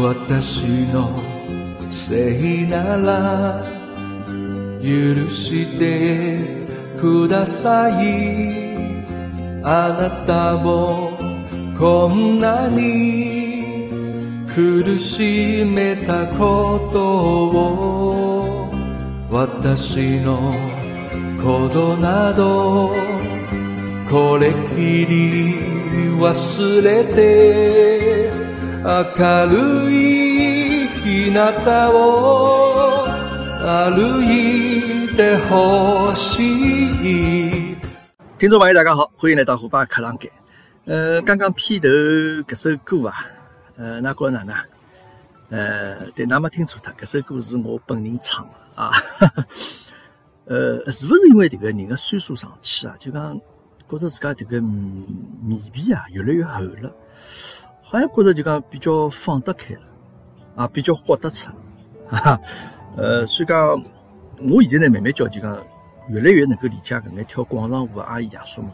私のせいなら許してください。あなたもこんなに苦しめたことを私のことなどこれきり忘れて明るい日向を歩いてほしい听众朋友，大家好，欢迎来到虎爸课堂间。呃，刚刚片头搿首歌啊，呃，㑚觉着哪能？呃，对，㑚没听错脱，搿首歌是我本人唱的啊。呃，是勿是因为迭个人的岁数上去啊，就讲觉着自家迭个面皮啊越来越厚了， 好像觉着就讲比较放得开了，啊，比较豁得出，哈哈。呃，所以讲，我现在呢慢慢叫就讲。越来越能够理解搿眼跳广场舞的阿姨爷叔们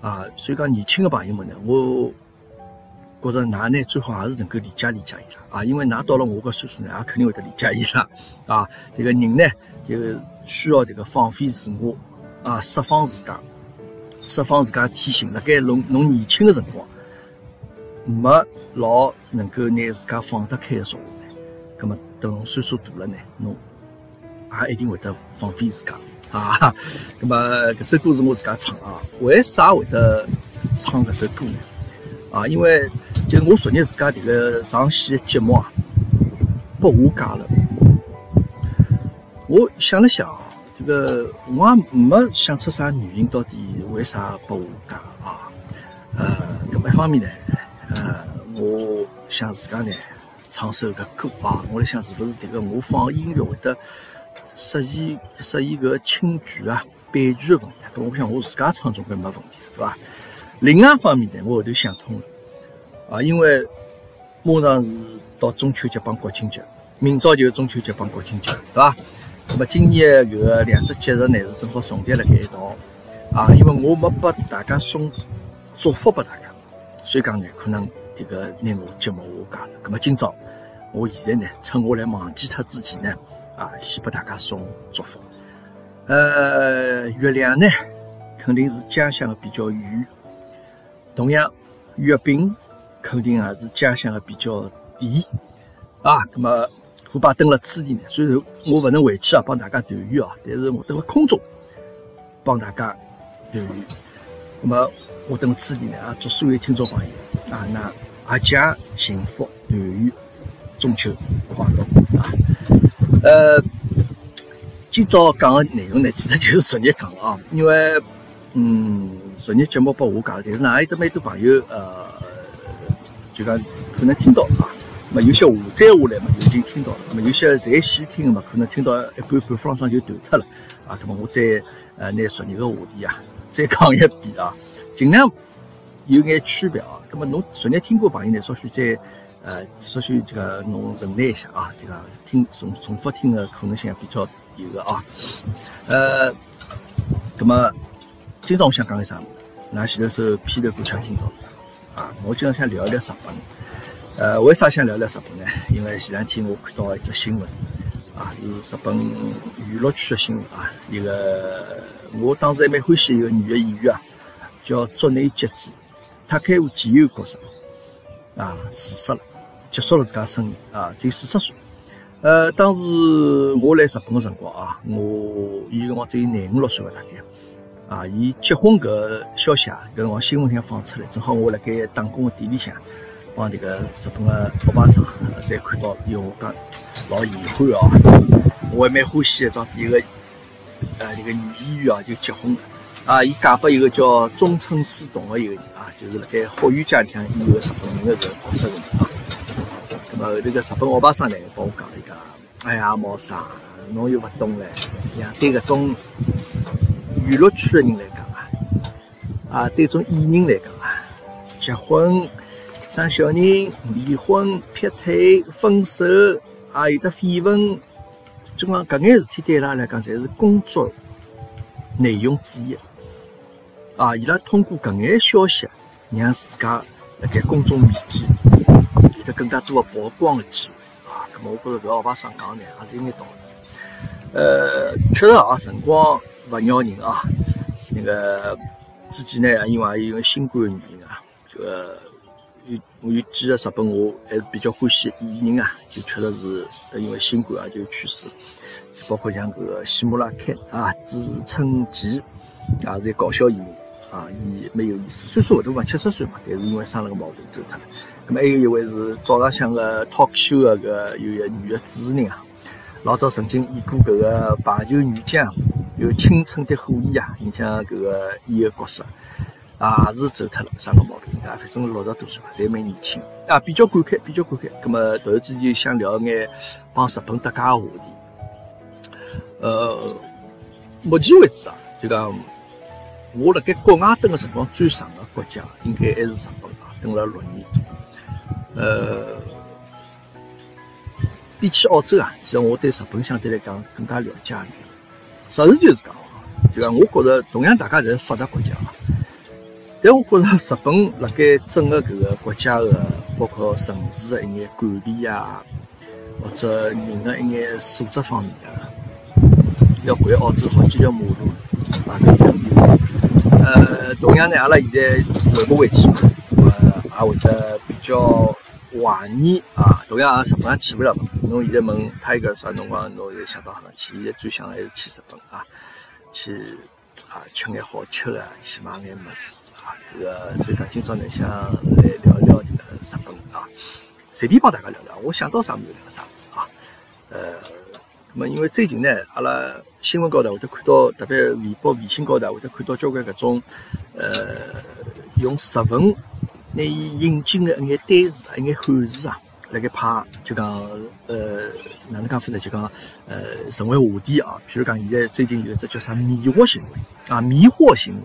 啊，所以讲年轻的朋友们呢，我觉着㑚呢最好还是能够理解理解伊拉啊，因为㑚到了我搿岁数呢，也肯定会得理解伊拉啊。这个人呢，就需要这个放飞自我啊，释放自家，释放自家天性。辣盖侬侬年轻的辰光，没老能够拿自家放得开的说话呢，葛末等侬岁数大了呢，侬也一定会得放飞自家。啊，那么这首歌是我自家唱啊。为啥会得唱这首歌呢？啊，因为就是我昨日自家这个上戏的节目啊，被下架了。我想了想，这个我也没想出啥原因，到底为啥被下架啊？呃，那么一方面呢，我想自家呢唱首个歌啊，我在想是不是这个我放音乐会得。涉嫌涉嫌个侵权啊、版权的问题，搿我想我自家唱总归没问题，对伐？另外一方面呢，我后头想通了啊，因为马上是到中秋节帮国庆节，明朝就是中秋节帮国庆节，对伐？那么今年搿个两只节日呢是正好重叠辣盖一道啊，因为我没拨大家送祝福拨大家，所以讲呢，可能这个拿我节目下架了。那么今朝我现在呢，趁我来忘记脱之前呢。啊，先给大家送祝福。呃，月亮呢，肯定是家乡的比较圆。同样，月饼肯定也是家乡的比较甜。啊，那么虎爸登了此地呢，虽然我不能回去啊，帮大家团圆啊，但是我登了空中帮大家团圆。那么我登了此地呢，啊，祝所有听众朋友啊，那阖家幸福团圆，中秋快乐啊！呃，今朝讲的内容呢，其实就是昨日讲的啊，因为嗯，昨日节目被我讲了，但是呢，也有得蛮多朋友呃，就讲可能听到啊，那么有些下载下来嘛，已经听到了，那么有些在线听的嘛，可能听到一半半方上就断脱了啊，那么我再呃拿昨日个话题啊，再讲一遍啊，尽量有眼区别啊，那么侬昨日听过朋友呢，稍许再。呃，稍许这个侬忍耐一下啊，这个听重重复听的可能性比较有的啊。呃，那么今朝我想讲个啥？那前头首片头歌曲听到啊，我今朝想聊一聊日本。呃，为啥想聊聊日本呢？因为前两天我看到一则新闻啊，是日本娱乐圈的新闻啊，一个我当时还蛮欢喜一个女的演员啊，叫竹内结子，她开户吉友角色啊，自杀了。结束了自家生命啊，只有四十岁。呃，当时我来日本的辰光啊，我伊辰光只有廿五六岁吧，大概啊，伊结婚搿消息啊，搿辰光新闻上放出来，正好我辣盖打工的店里向帮迭个日本的欧巴桑侪看到，因为我讲老遗憾哦，我还蛮欢喜的，当时一个呃这个女演员啊就结婚了啊，伊嫁拨一个叫中村狮童的一个人啊，就是辣盖霍元甲里向演个日本人的搿角色的啊。后头个日本欧巴桑来帮我讲一讲，哎呀，毛啥，侬又勿懂唻，像对搿种娱乐圈的人来讲啊，啊，对种艺人来讲啊，结婚、生小人、离婚、劈腿、分手，啊，有的绯闻，就讲搿眼事体对伊拉来讲，侪是工作内容之一。啊，伊拉通过搿眼消息，让自家辣盖公众面前。得更加多的曝光的机会啊。那么我觉着搿个学生讲呢，还是有眼道理。呃，确实啊，辰光勿饶人啊。那个之前呢，因为因为新冠的原因啊，这个有我有几个日本我还是比较欢喜艺人啊，就确实是因为新冠啊就去世，包括像搿个西姆拉克啊、志村吉啊，是搞笑演员啊，伊蛮有意思。虽说后头嘛七十岁嘛，但是因为生了个毛病走脱了。咁么还有一位是早浪向个 talk show 个搿有一个女的主持人啊，老早曾经演过搿个排球女将。有青春的火焰啊！你像搿个演个角色，也是走脱了，生个毛病啊？反正六十多岁嘛，侪蛮年轻啊，比较感慨，比较感慨。葛么突然之间想聊眼帮日本搭界个话题。呃，目前为止啊，就讲我辣盖国外蹲个辰光最长个国家，应该还是日本吧，蹲了六年多。呃，比起澳洲啊，其实我对日本相对来讲更加了解一点。实事求是讲，就讲我觉着同样大家侪是发达国家嘛，但我觉着日本辣盖整个搿个国家的，包括城市的一眼管理啊，或者人的一眼素质方面啊，要回澳洲好几条马路啊，搿方面。呃，同样呢，阿拉现在回不回去嘛，呃，也会得比较怀念啊，同样也日本也去不了嘛。侬现在问他一个啥辰光，侬现在想到何去？现在最想还是去日本啊，去啊吃眼好吃的，去买眼物事啊。这个所以讲，今朝呢想来聊聊这个日本啊，随便帮大家聊聊。我想到啥物事聊啥物事啊。呃，那么因为最近呢，阿拉新闻高头会得看到，特别微博、微信高头会得看到交关搿种呃用日文拿伊引进的一眼单词、一眼汉字啊。辣盖拍就讲呃哪能讲法呢？就讲呃成为话题啊。譬如讲现在最近有一只叫啥迷惑行为啊，迷惑行为，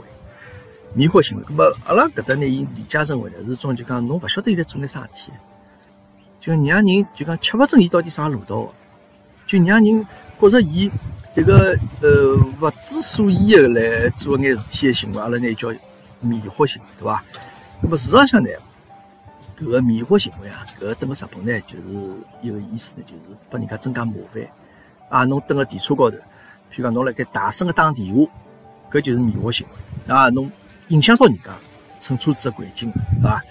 迷惑行为。那么阿拉搿搭呢，伊理解成为呢是种就讲侬勿晓得伊在做眼啥事体，就让人就讲吃勿准伊到底啥路道，就让人觉着伊这个呃勿知所以的来做眼事体的行为，阿拉呢叫迷惑行为，对伐？那么事实上呢？搿个迷惑行为啊，搿个登个日本呢，就是有意思呢，就是拨人家增加麻烦啊。侬登个电车高头，譬如讲侬辣盖大声个打电话，搿就是迷惑行为啊。侬影响到人家乘车子个环境，是伐？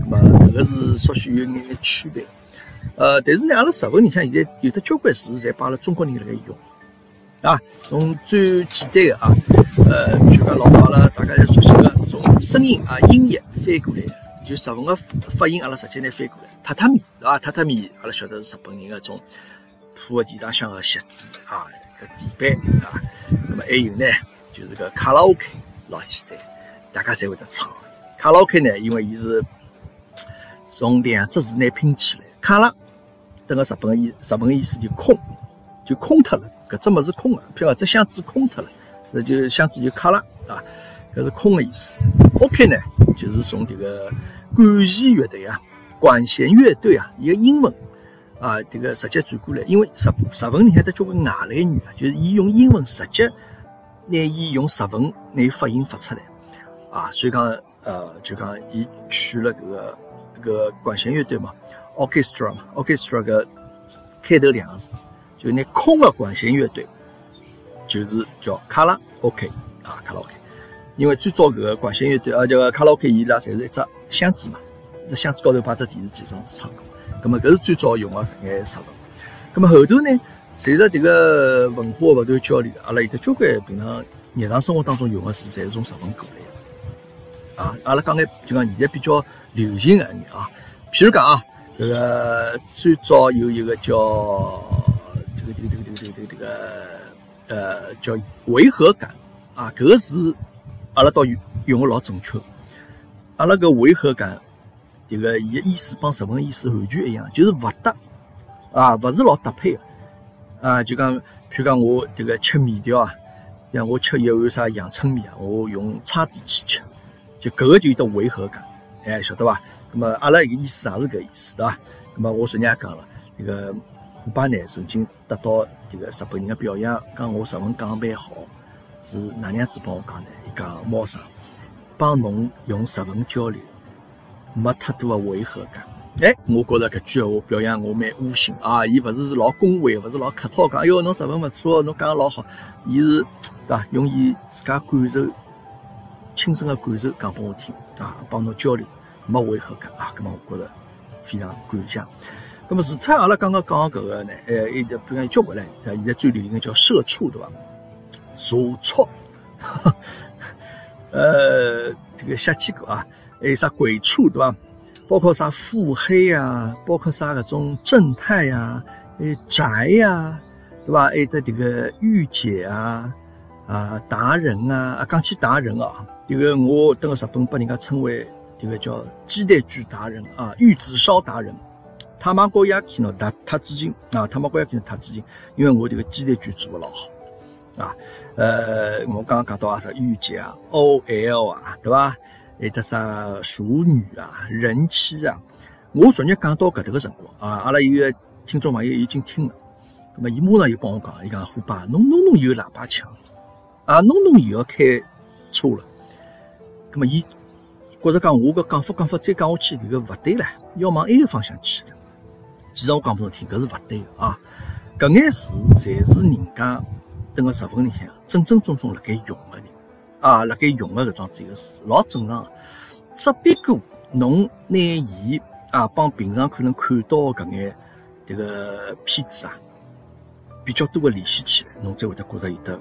那么搿个是稍许有眼区别。呃，但是呢，阿拉日本人像现在有的交关词侪帮阿拉中国人辣盖用啊。从最简单的啊，呃，譬如讲老早阿拉大家侪熟悉个，从声音啊音译翻过来。就日文个发音，阿拉直接拿翻过来，榻榻米，对伐？榻榻米，阿拉晓得是日本人个种铺个地上向个席子啊，个地板啊。那么还有呢，就是个卡拉 OK，老简单，大家侪会得唱。卡拉 OK 呢，因为伊是从两只字拿拼起来，卡拉，等个日本意，日本意思就空，就空脱了，搿只物事空个，譬如讲只箱子空脱了，那就箱子就卡了啊，搿是空个意思。OK 呢，就是从迭个。管弦乐队啊，管弦乐队啊，一个英文啊，这个直接转过来，因为日日文里向得交关外来语啊，就是伊用英文直接拿伊用日文拿伊发音发出来啊，所以讲呃，就讲伊取了这个这个管弦乐队嘛，orchestra 嘛，orchestra 个开头两个字，就那空的管弦乐队，就是叫卡拉 OK 啊，卡拉 OK。因为最早搿个管弦乐队，呃，叫个卡拉 OK，伊拉侪是一只箱子嘛，一只箱子高头摆只电视机，装子唱歌。咁么搿是最早用个搿眼设备。咁么后头呢，随着迭个文化勿断交流，阿拉有得交关平常日常生活当中用个词，侪是从日文过来个。啊，阿拉讲眼就讲现在比较流行个眼啊，譬如讲啊，这个最早有一个叫这个这个这个这个这个这个呃叫违和感啊，搿个是。阿拉倒用用个老正确，阿拉个违和感，迭个伊个意思帮日文意思完全一样，就是勿搭啊，勿是老搭配个啊。就讲，譬如讲我迭个吃面条啊，像我吃一碗啥阳春面啊，我用叉子去吃，就搿个就有得违和感，哎，晓得伐？那么阿拉个意思也是搿意思，对伐？那么我昨日也讲了，迭个虎爸呢曾经得到这个日本人的表扬，讲我日文讲蛮好。是哪样子帮我讲呢？伊讲猫生帮侬用日文交流，没太多的违和感哎，我觉着搿句闲话表扬我蛮悟性啊！伊勿是老恭维，勿是老客套讲，哎哟，侬日文勿错，侬讲老好。伊是对伐？用伊自家感受、亲身的感受讲拨我听啊，帮侬交流，没违和感啊。搿么我觉着非常感谢。那么除脱阿拉刚刚讲个搿个呢，呃，一个比如讲交关唻，现在最流行个叫社畜，对伐？社畜，呃，这个瞎几个啊，还有啥鬼畜，对伐？包括啥腹黑啊，包括啥搿种正太呀，诶宅呀，对吧？还得这个御姐啊，啊达人啊，啊讲起达人啊，这个我登个日本把人家称为这个叫鸡蛋卷达人啊，玉子烧达人。他妈高亚克呢，他他致敬啊，他妈高亚克他致敬，因为我这个鸡蛋卷做的老好啊。呃，我刚刚讲到啊，啥御姐啊，O L 啊，对吧？还得啥熟女啊、人妻啊？我昨日讲到搿头个辰光啊，阿拉有个听众朋友已经听了，葛末伊马上又帮我讲，伊讲虎爸，侬侬侬有喇叭腔啊，侬侬又要开车了，葛末伊觉着讲我搿讲法讲法再讲下去，迭个勿对了，要往埃个方向去了。其实我讲拨侬听，搿是勿对个啊，搿眼字侪是人家等个日文里向正正宗宗辣盖用个人。啊，辣盖用个搿桩子个词，老正常个。只不过侬拿伊啊，帮平常可能看到搿眼迭个片子啊，比较多个联系起来，侬才会得觉着有得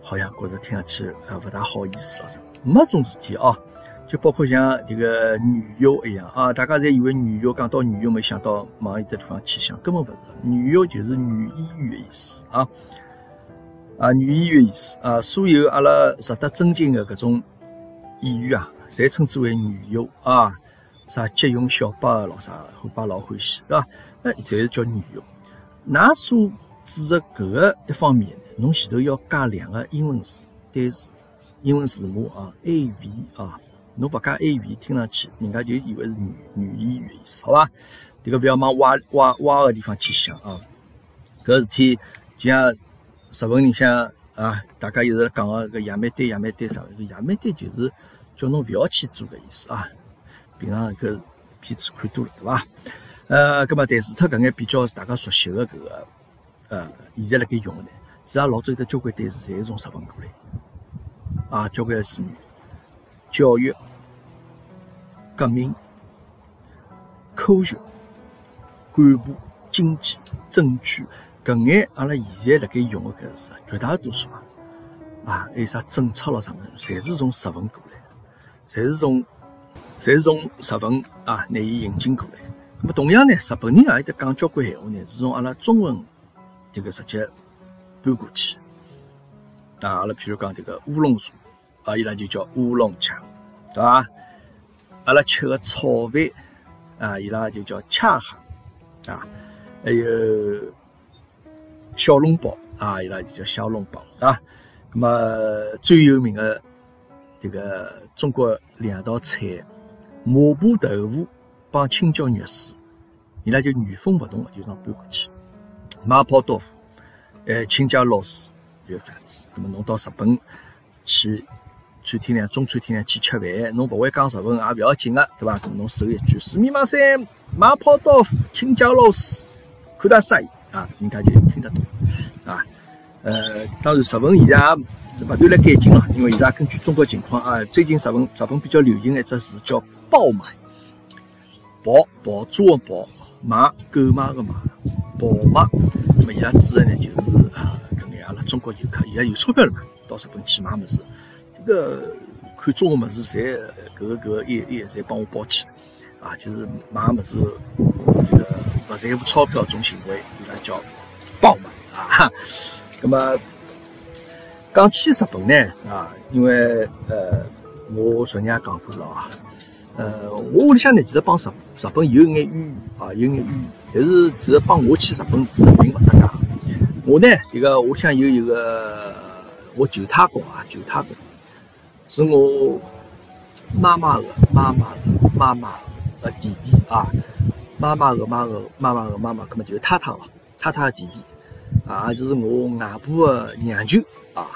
好像觉着听上去呃勿大好意思了。没种事体啊，就包括像迭个女优一样啊，大家侪以为女优讲到女优，没想到往一个地方去想，根本勿是。女优就是女演员的意思啊。啊，女演员意思啊，所有阿拉值得尊敬的搿种演员啊，侪称之为女优啊。啥吉永小八老啥，后爸老欢喜，对伐？哎，侪是叫女优。㑚所指的搿个一方面，侬前头要加两个英文字单词，英文字母啊，A V 啊，侬勿加 A V，听上去人家就以为是女女演员意思，好伐？迭个勿要往歪歪歪个地方去想啊。搿事体就像。日文里向啊，大家一直讲个个亚美对亚美对啥？个亚美对就是叫侬勿要去做个意思啊。平常搿片子看多了，对伐？呃，葛末但是脱搿眼比较大家熟悉个搿个呃，现在辣盖用个呢，其实老早有得交关单词侪是从日文过来啊，交关词语，教育、革命、科学、干部、经济、政治。搿眼阿拉现在辣盖用的搿个词，绝大多数啊，啊，还有啥政策咯啥物事，侪是从日文过来的，侪是从，侪是从日文啊，拿伊引进过来。那么同样呢，日本人也有得讲交关闲话呢，是从阿拉中文这个直接搬过去。啊，阿拉譬如讲这个乌龙茶，啊，伊拉就叫乌龙茶，对伐？阿拉吃个炒饭，啊，伊拉就叫恰哈，啊，还有。小笼包啊，伊拉就叫小笼包啊。那么最有名的这个中国两道菜，麻婆豆腐帮青椒肉丝，伊拉就原封不动的就这样搬过去。麻婆豆腐，呃，青椒肉丝就这样子。那么侬到日本去餐厅里、中餐厅里去吃饭，侬不会讲日文也不要紧个，对吧？侬说一句“すみません”，麻婆豆腐、青椒肉丝，看大赛。啊，人家就听得懂啊。呃，当然，日文现在也不断来改进了，因为现在根据中国情况啊，最近日本日本比较流行的一只词叫“爆买”，爆爆炸的爆，买购买的买，爆买。那么伊拉指的呢，就是啊，搿眼阿拉中国游客，现在有钞票了嘛，到日本去买物事，这 个看中个物事，侪搿个搿个一一侪帮我包起啊，就是买物事这个勿在乎钞票种行为伊拉。叫爆买啊！那么讲起日本呢啊，因为呃，我昨日也讲过了啊，呃，我屋里向呢其实帮日日本有眼渊源啊，有眼渊源，但是其实帮我去日本是并勿搭界。我呢，这个屋里向有一个我舅太公啊，舅太公是我妈妈的妈妈的妈妈的弟弟啊，妈妈的妈的妈妈的妈妈，根本就是太太了。太太的弟弟啊，就是我外婆的娘舅啊，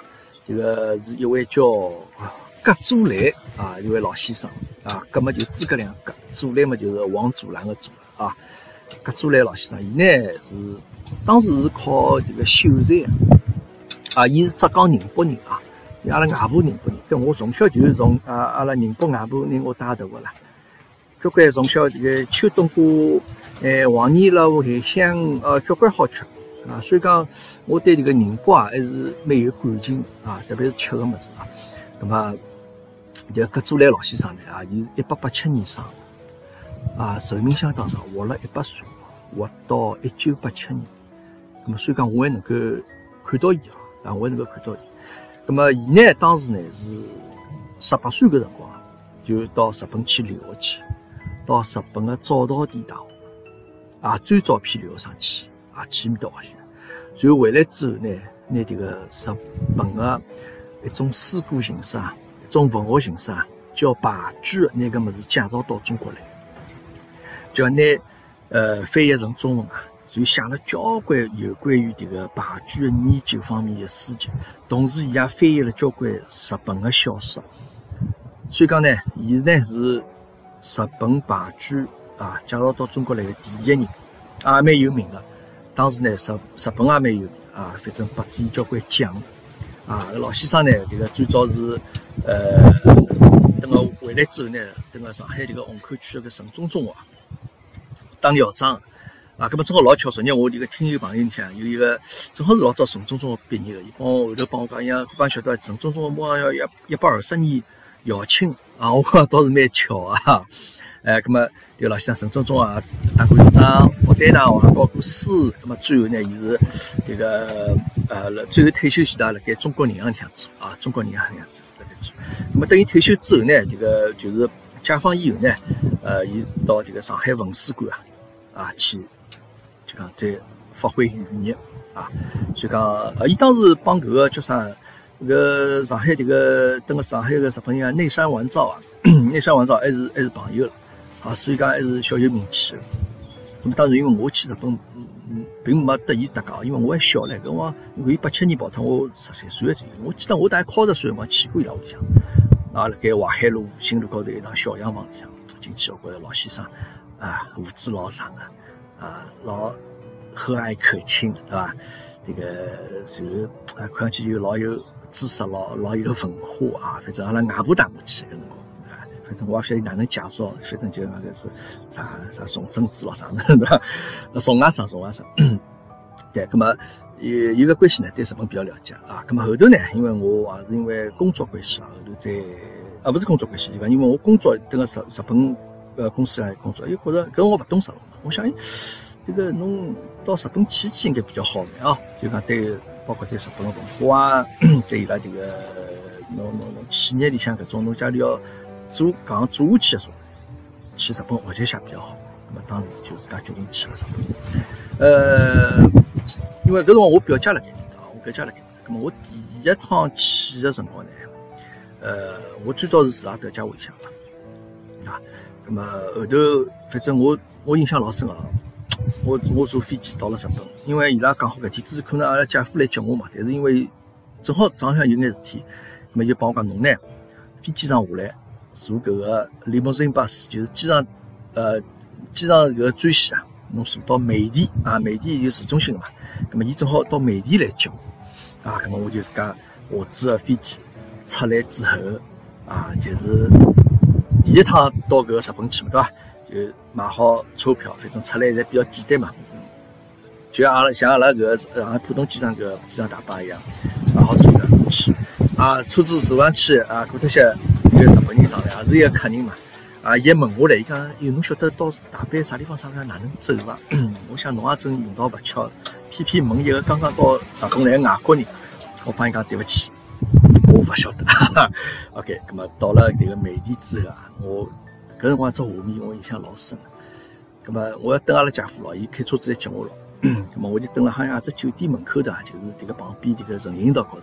这个是一位叫葛祖来啊，一位老先生啊，葛么就诸葛亮葛祖来嘛就是王祖蓝个祖啊。葛祖来老先生，伊呢是当时是靠这个秀才啊，伊是浙江宁波人啊，阿拉外婆宁波人，跟我从小就是从啊阿拉宁波外婆让我带大个啦。交关从小这个秋冬瓜，哎，黄泥捞海香，呃，交关好吃啊。所以讲，我对这个宁波啊还是蛮有感情啊，特别是吃个物事啊。那么，就搿祖来老先生呢啊，伊一八八七年生。啊，寿命相当长，活了一百岁，活到一九八七年。那么，所以讲我还能够看到伊啊，我还能够看到伊。那么，伊呢，当时呢是十八岁个辰光，就到日本去留学去，到日本的早稻田大学啊，最早批留学生去啊，去面搭学习。随后回来之后呢，拿这个日本的一种诗歌形式啊，一种文学形式啊，叫白居那个么子介绍到中国来。叫拿呃翻译成中文啊，就写了交关有关于这个白居的研究方面的书籍，同时伊也翻译了交关日本的小说。所以讲呢，伊呢是日本白居啊介绍到中国来的第一人，也蛮有名的。当时呢，日日本也蛮有名啊，反正拨予交关奖啊。老先生呢，这个最早是呃，等个回来之后呢，等个上海这个虹口区这个城中中学。当校长啊，搿么正好老巧，昨日我这个听友朋友里向有一个正好是老早城中中学毕业的，伊帮我后头帮我讲，伊讲刚晓得城中中学马上要一一百二十年校庆啊，我讲倒是蛮巧啊。哎，搿么对老先生城中中学当过校长，复旦大学教过书，搿么最后呢，伊是这个呃，最后退休前头辣盖中国银行里向做啊，中国银行里向做辣盖做。搿么等于退休之后呢，这个就是解放以后呢，呃，伊到这个上海文史馆啊。啊，去就讲再发挥余热啊，所以讲，呃，伊当时帮搿个叫啥，搿个上海迭个等个上海个日本人啊，内山完造啊，内山完造还是还是朋友了啊，所以讲还是小有名气的。那么当然，因为我去日本，嗯嗯，并没得伊搭界，因为我还小嘞，搿我因为八七年跑脱，我十三岁左右，我记得我大概考十岁辰光去过伊拉屋里向，啊，辣盖淮海路新路高头一幢小洋房里向进去，我觉着老先生。啊，胡子老长啊，啊，老和蔼可亲，对吧？这个随后啊，看上去就老有知识，老老有文化啊。反正阿拉外婆带我去个辰光，啊，反正我也晓得哪能介绍，反正就那个是啥啥宋生子咯啥的，对吧？宋外甥，宋外甥。对，那么有有个关系呢，对日本比较了解啊。那么后头呢，因为我也是因为工作关系啊，后头在啊，不是工作关系，对吧？因为我工作等个日日本。呃，公司来工作，又觉着搿我勿懂日文，我想，哎，这个侬到日本去去应该比较好嘛啊，就讲对，包括对日本的文化啊，在伊拉这个侬侬侬企业里向搿种侬家里要做讲做下去的时候，去日本学习一下比较好。那么当时就自家决定去了日本。呃，因为搿辰光我表姐辣盖面搭，我表姐辣盖，那么我第一趟去的辰光呢，呃，我最早是住阿表姐屋里向嘛，啊。那么后头，反正我我印象老深啊，我我坐飞机到了日本，因为伊拉讲好搿天子可能阿拉姐夫来接我嘛，但是因为正好早上有眼事体，那么就帮我讲侬呢，飞机上下来坐搿个 limousine bus，就是机场呃机场搿个专线啊，侬坐到美的啊，美的就市中心嘛，那么伊正好到美的来接我啊，那么我就自家下子个飞机出来之后啊，就是。第一趟到搿个日本去嘛，对伐？就买好车票，反正出来侪比较简单嘛。就像阿拉像阿拉搿个上海浦东机场搿机场大巴一样，买好车票去。啊，车子坐上去啊，过脱些有日本人上来，也是一个客人嘛。啊，伊问下来，伊讲：，有，侬晓得到大阪啥地方啥地方哪能走伐？我想侬也真运道勿巧，偏偏问一个刚刚到日本来外国人，我帮伊讲对勿起。我勿晓得，OK，咁么到了这个美的之后啊，我搿辰光只画面我印象老深。咁么我要等阿拉姐夫咯，伊开车子来接我咯。咁么我就等了好像只酒店门口的，就是这个旁边这个人行道高头。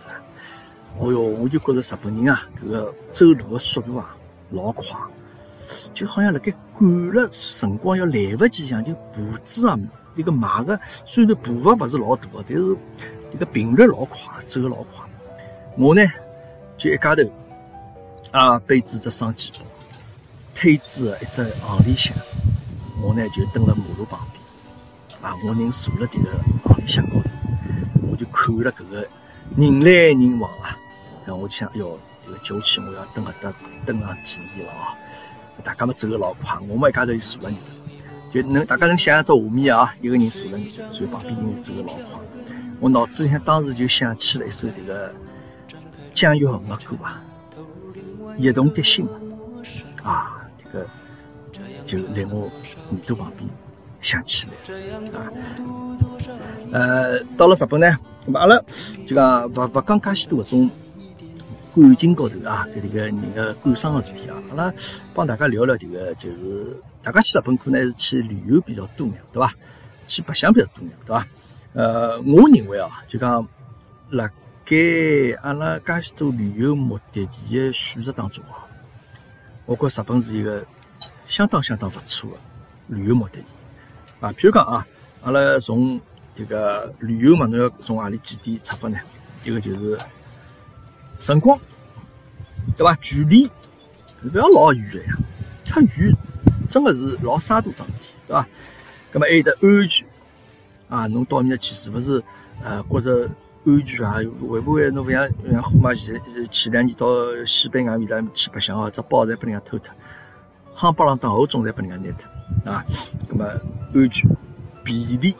哦哟，我就觉着日本人啊，搿个走路的速度啊老快，就好像辣盖赶了辰光要来勿及一样，就步子啊，这个迈个虽然步伐勿是老大，但是这个频率老快，走老快。我呢？就一家头，啊，背着只双肩包，推着一只行李箱，我呢就蹲辣马路旁边，啊，我人坐辣迭个行李箱高头，我就看了搿个人来人往啊，然后我就想，哎哟，迭个酒气我要蹲搿搭蹲上几年了啊！大家嘛走个老快，我嘛一家头就坐辣里头，就能大家能想象只画面啊，一个人坐辣里头，然后旁边人走个老快。我脑子里向当时就想起了一首迭个姜育恒的歌啊，《一动的心》啊，迭个就在我耳朵旁边响起来啊。呃，到了日本呢，那么阿拉就讲勿勿讲介许多搿种感情高头啊，搿迭个人的感伤的事体啊，阿拉帮大家聊聊迭个，就是大家去日本可能还是去旅游比较多眼，对伐？去白相比较多眼，对伐？呃，我认为啊，就讲辣盖阿拉介许多旅游目的地的选择当中啊，我觉日本是一个相当相当不错的旅游目的地啊。譬如讲啊，阿拉从这个旅游嘛，侬要从何里几点出发呢？一个就是辰光，对伐？距离不要老远的呀，太远真的是老沙土桩事体，对伐？那么还有得安全。啊，侬到面去是勿是呃觉着安全啊？会不会侬勿像像虎妈前前两年到西班牙面搭去白相哦，只包侪被人家偷脱，夯巴啷当后总侪被人家拿脱啊。那么安全、便利、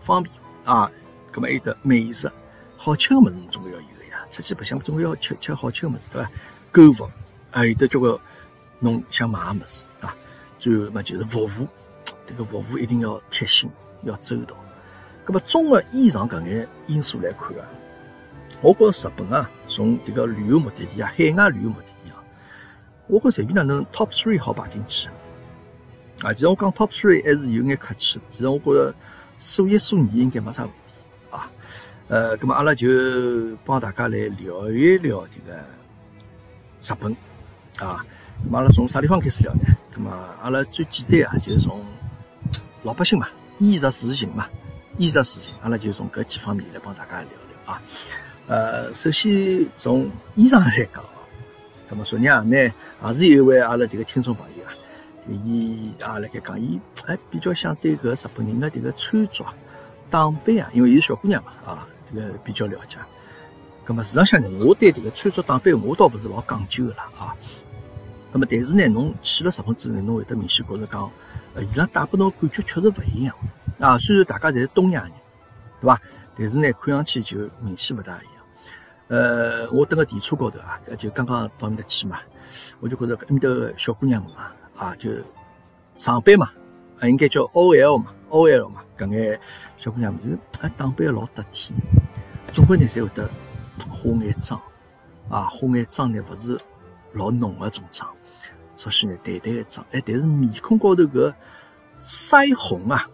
方便啊，那么还有得美食，好吃个物事总归要有个呀。出去白相总归要吃吃好吃个物事对伐？购物还有得交关侬想买个物事啊。最后嘛就是服务，这个服务一定要贴心。要周到，咁么综合以上搿眼因素来看啊，我觉着日本啊，从迭个旅游目的地啊，海外旅游目的地啊，我觉随便哪能 top three 好排进去啊。其实我讲 top three 还是有眼客气，其实我觉着数一数二应该没啥问题啊。呃，咁么阿拉就帮大家来聊一聊迭个日本啊。咁阿拉从啥地方开始聊呢？咁么阿拉最简单啊，就是从老百姓嘛。衣食住行嘛，衣食住行，阿拉就从搿几方面来帮大家聊聊啊。呃，首先从衣裳来讲，那么昨日啊，呢也是有一位阿拉迭个听众朋友啊，伊也辣盖讲，伊哎比较想对搿日本人的迭个穿着打扮啊，因为伊是小姑娘嘛啊，这个比较了解。那么事实上呢，我对迭个穿着打扮我倒勿是老讲究的啦啊。那么但是呢，侬去了日本之后，侬会得明显觉着讲。伊拉带拨侬感觉确实勿一样啊。虽然大家侪是东亚人，对伐？但是呢，看上去就明显勿大一样。呃，我蹲个电车高头啊，就刚刚到面搭去嘛，我就觉着搿面搭小姑娘们啊，啊，就上班嘛，啊，应该叫 OL 嘛，OL 嘛，搿眼小姑娘们就啊，打扮老得体，总归呢，侪会得化眼妆啊，化眼妆呢，勿是老浓个种妆。稍许呢淡淡一张，哎，但是面孔高头搿腮红啊，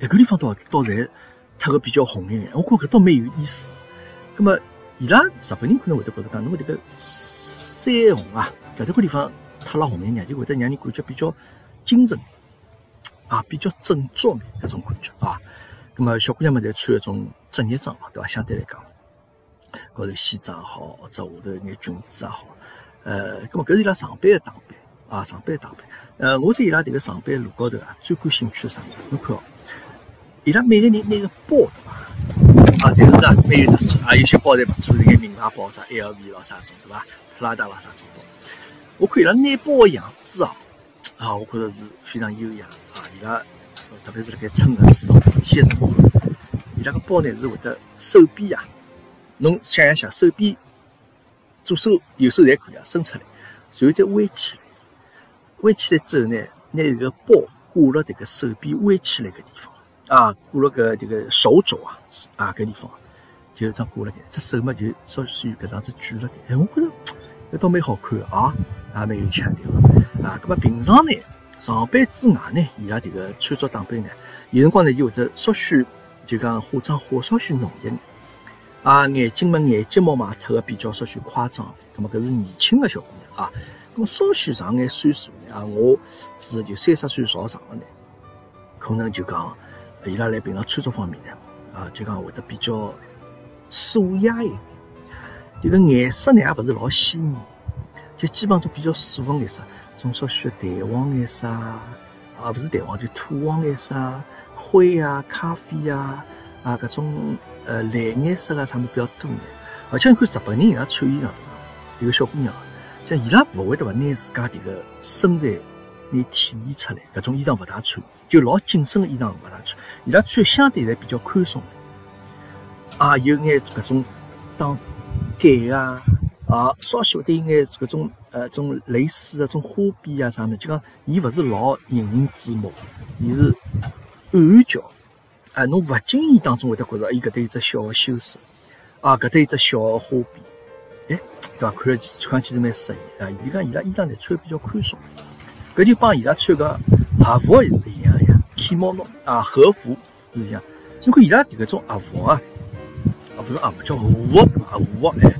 一个地方倒倒侪特个比较红一眼，我觉搿倒蛮有意思。葛么伊拉日本人可能会得觉得讲，侬迭个腮红啊，搿个地方特了红一眼，就会得让人感觉比较精神啊，比较振作眼搿种感觉啊。葛么小姑娘们侪穿一种职业装嘛，对伐？相对来讲，高头西装好，或者下头眼裙子也好，呃，葛么搿是伊拉上班的打扮。啊，上班打扮，呃，我对伊拉迭个上班路高头啊，最感兴趣的啥物事？侬看哦，伊拉每个人拿个包对伐？啊，侪是啊，蛮有特色啊，有些包侪勿错，是眼名牌包，啥 LV 咯啥种对伐？普拉达咯啥种包。我看伊拉拿包个样子啊，啊，我觉着是非常优雅啊。伊拉特别是辣盖乘个时候，天个辰光，伊拉个包呢是会得手臂啊，侬想一想，手臂左手右手侪可以啊，伸出来，然后再弯起来。弯起来之后呢，拿这个包挂了这个手臂弯起来个地方啊，挂了个这个手肘啊啊个地方，就这样挂了盖，只手嘛就稍许搿样子举了盖，哎，我觉着搿倒蛮好看啊，也蛮有腔调啊。搿么平常呢，上班之外呢，伊拉这个穿着打扮呢，有辰光呢就会得稍许就讲化妆化稍许浓一点啊，眼睛嘛眼睫毛嘛涂个比较稍许夸张，搿么搿是年轻的小姑娘啊。咁稍许长眼岁数呢，啊，我指就三十岁朝上的呢，可能就讲伊拉来平常穿着方面呢，啊，就讲会得比较素雅一点。这个颜色呢，也勿是老鲜艳，就基本上比较素的颜色，种少许淡黄颜色啊，啊，勿是淡黄，就土黄颜色，灰啊，咖啡啊，啊，搿种呃蓝颜色啊，啥么比较多眼。而且你看日本人伊拉穿衣裳，对伐？一个小姑娘，像伊拉勿会得伐，拿自家迭个身材拿体现出来，搿种衣裳勿大穿，就老紧身个衣裳勿大穿，伊拉穿相对来比较宽松。啊，有眼搿种当盖啊，啊，稍许会得有眼搿种呃种蕾丝啊，种花边啊啥物，就讲伊勿是老引人注目，伊是暗暗角，啊，侬勿经意当中会得觉着伊搿搭有只小个修饰，啊，搿搭有只小个花边，哎，对伐？看了看起来蛮适意啊。伊讲伊拉衣裳呢穿比较宽松，搿就帮伊拉穿个和服是一样呀，kimono 啊，和服是一样。如果伊拉迭个种和服啊。勿是啊，叫和服对伐？和服哎，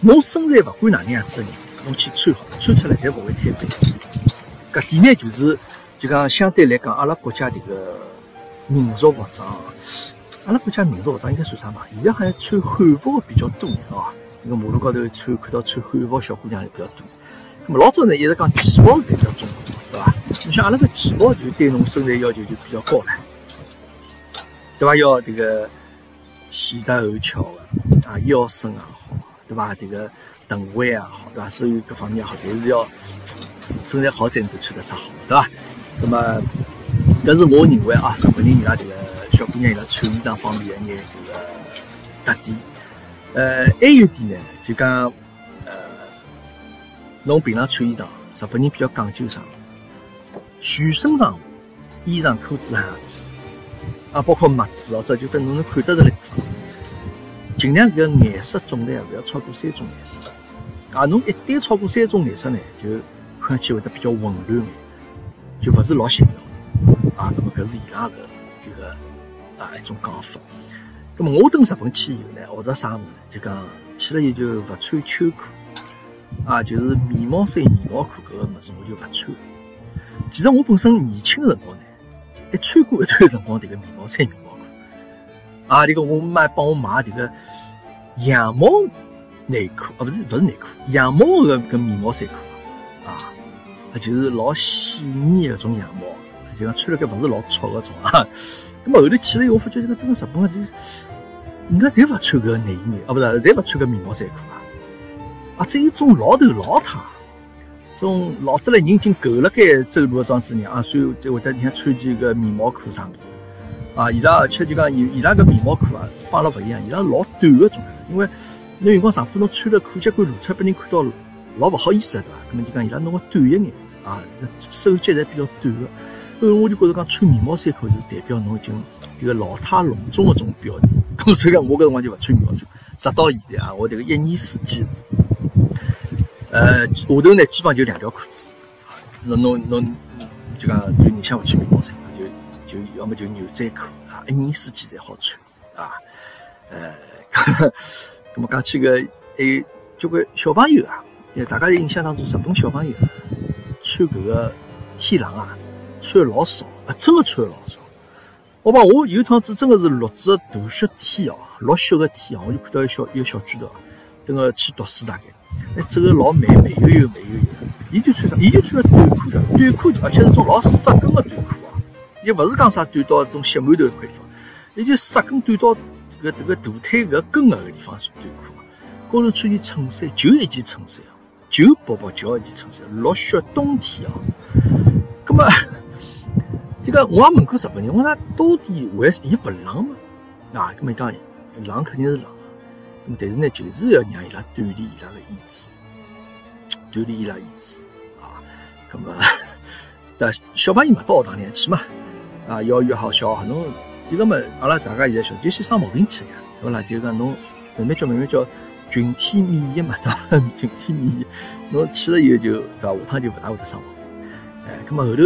侬身材勿管哪能样子个人，侬去穿好，穿出来侪勿会太白。搿点呢，就是就讲相对来讲，阿拉国家迭个民族服装，阿拉国家民族服装应该算啥嘛？现在好像穿汉服个比较多哦。迭个马路高头穿看到穿汉服小姑娘也比较多。那么老早呢一直讲旗袍是代表中国，对伐？你像阿拉个旗袍就对侬身材要求就比较高了，对伐？要迭个。前凸后翘的啊，腰身也好，对伐？这个臀围也好，对伐？所有各方面也好，侪是要身材好才能够穿得出好，对伐？那么，搿是我认为啊，日本人伊拉这个小姑娘伊拉穿衣裳方面的一眼这个特点。呃，还有一点呢，就讲呃，侬平常穿衣裳，日本人比较讲究啥？全身上下，衣裳裤子鞋子。啊，包括袜子哦，这就分侬能看得着的地方，尽量搿个颜色种类啊，勿要超过三种颜色。啊，侬一旦超过三种颜色呢，就看上去会得比较混乱，就勿是老协调。啊，那么搿是伊拉个一个啊一种讲法。那么我登日本去以后呢，学着啥物事呢？就讲去了以后就勿穿秋裤，啊，就是棉毛衫、棉毛裤搿个物事我就勿穿。其实我本身年轻个辰光呢。一穿过一段辰光，迭个棉毛衫、棉毛裤啊，迭个我妈帮我买迭个羊毛内裤啊，勿是勿是内裤，羊毛个搿棉毛衫裤啊，啊，就是老细腻个种羊毛，就讲穿了个勿是老糙个种啊。咁么后头去了以后，发觉这个等日本就人家侪勿穿搿内衣内啊，勿是侪勿穿搿棉毛衫裤啊，啊，只有种老头老太。种老得来人已经够了该走路的装子人啊，所以才会得人家穿件个棉毛裤啥物事啊，伊拉而且就讲伊伊拉个棉毛裤啊，帮阿拉勿一样，伊拉老短个种，因为侬辰光上铺侬穿了裤脚管露出，被人看到老勿好意思个对伐？咁么就讲伊拉弄个短一眼啊，手脚侪比较短个，所以我就觉着讲穿棉毛衫裤是代表侬已经迭个老态龙钟个种表现。咁所以讲我搿辰光就勿穿棉毛衫，直到现在啊，我迭个一年四季。呃，下头呢基本上就两条裤子，啊，那侬侬就讲就你想勿穿棉毛衫，就就要么就牛仔裤啊，一年四季侪好穿啊。呃，那么讲起个还有交关小朋友啊，大家印象当中日本小朋友穿搿个天狼啊，穿老少啊，真的穿老少。我讲我有趟子真的是落着大雪天哦，落雪个天哦，我就看到一小一个小巨头，等个去读书大概。哎，走个老慢，慢悠悠，慢悠悠。伊就穿啥？伊就穿个短裤的，短裤，而且是种老湿跟个短裤啊。也勿是讲啥短到种膝馒头一块地方，伊就湿跟短到这个这个大腿搿根个个地方是短裤。高头穿件衬衫，就一件衬衫，就薄薄叫一件衬衫。落雪冬天啊，葛么这个我也问过日本人，我讲到底为伊勿冷嘛？啊，葛么讲冷肯定是冷。但是呢，就是要让伊拉锻炼伊拉个意志，锻炼伊拉意志啊。那么，但小朋友嘛，到学堂里去嘛，啊，幼儿园好，小侬一个嘛，阿拉大家现在小，就先生毛病去呀，对伐啦？就是讲侬慢慢叫，慢慢叫，群体免疫嘛，对伐？群体免疫，侬去了以后就对伐？下趟就勿大会得生毛病。哎，那么后头，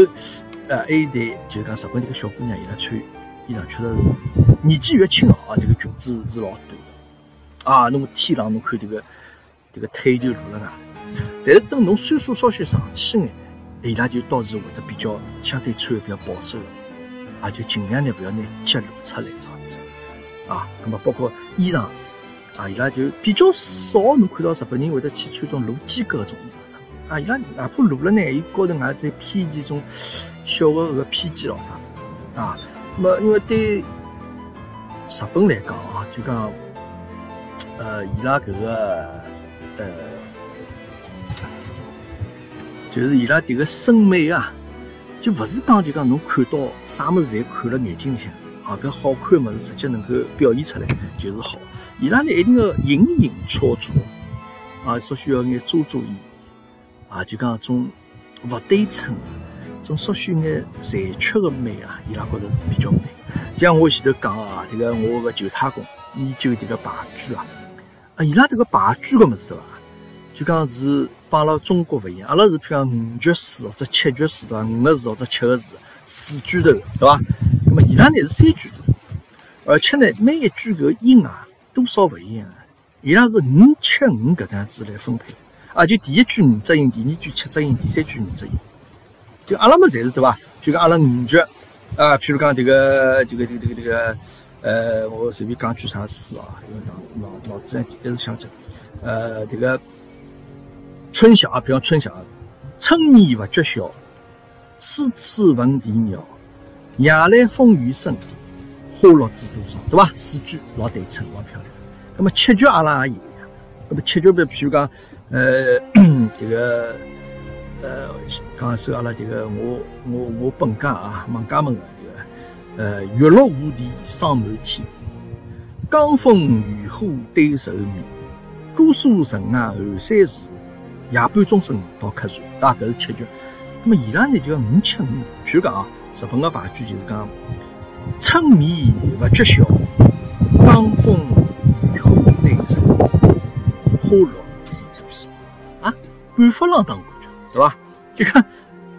呃，还有代就讲日本这个小姑娘，伊拉穿衣裳确实是年纪越轻啊，这个裙子是老短的。啊，侬天冷，侬看这个这个腿就露了外。但是等侬岁数稍许上去眼，伊拉就倒是会得比较相对穿的比较保守，啊，就尽量呢不要拿脚露出来这样子。啊，那么包括衣裳是，啊，伊拉就比较少侬看到日本人会得去穿种露肩膈搿种衣裳。啊，伊拉哪怕露了呢，伊高头还再披件种小个搿个披肩咾啥。啊，那么因为对日本来讲啊，就讲呃，伊拉搿个呃，就是伊拉迭个审美啊。就勿是讲就讲侬看到啥物事侪看了眼睛里向啊，搿好看物事直接能够表现出来就是好。伊拉呢一定要隐隐绰绰啊，所需要眼遮遮掩掩啊，就讲种勿对称，种稍许眼残缺个美啊，伊拉觉着是比较美。像我前头讲啊，迭个我个舅太公研究迭个牌具啊，啊，伊拉迭个牌具个物事对伐？就讲是。帮阿拉中国勿一样，阿拉是譬如讲五角四或者七角四对伐？五个字或者七个字，四句头对伐？那么伊拉呢是三句头，而且呢每一句个音啊多少勿一样，伊拉是五七五搿样子来分配，啊就第一句五只音，第二句七只音，第三句五只音，就阿拉么侪是对伐？譬如讲阿拉五角啊，譬如讲迭个迭个迭个迭个迭个，呃，我随便讲句啥诗啊，因为脑脑脑子一直想起，呃，迭个。春晓啊，比方春晓，春眠不觉晓，处处闻啼鸟。夜来风雨声，花落知多少，对吧？四句老对称，老漂亮。那么七句阿拉也一样。那么七句比譬如讲，呃，这个，呃，刚刚说阿拉这个，我我我本家啊，孟家门的这个，呃，月落乌啼霜满天，江枫渔火对愁眠，姑苏城外寒山寺。夜半钟声到客船，对伐？搿是七句。那么伊拉呢就五七五。譬如讲啊，日本个牌句就是讲：春眠勿觉晓，江枫渔火对愁眠，花落。啊，感发浪当感觉，对伐？就讲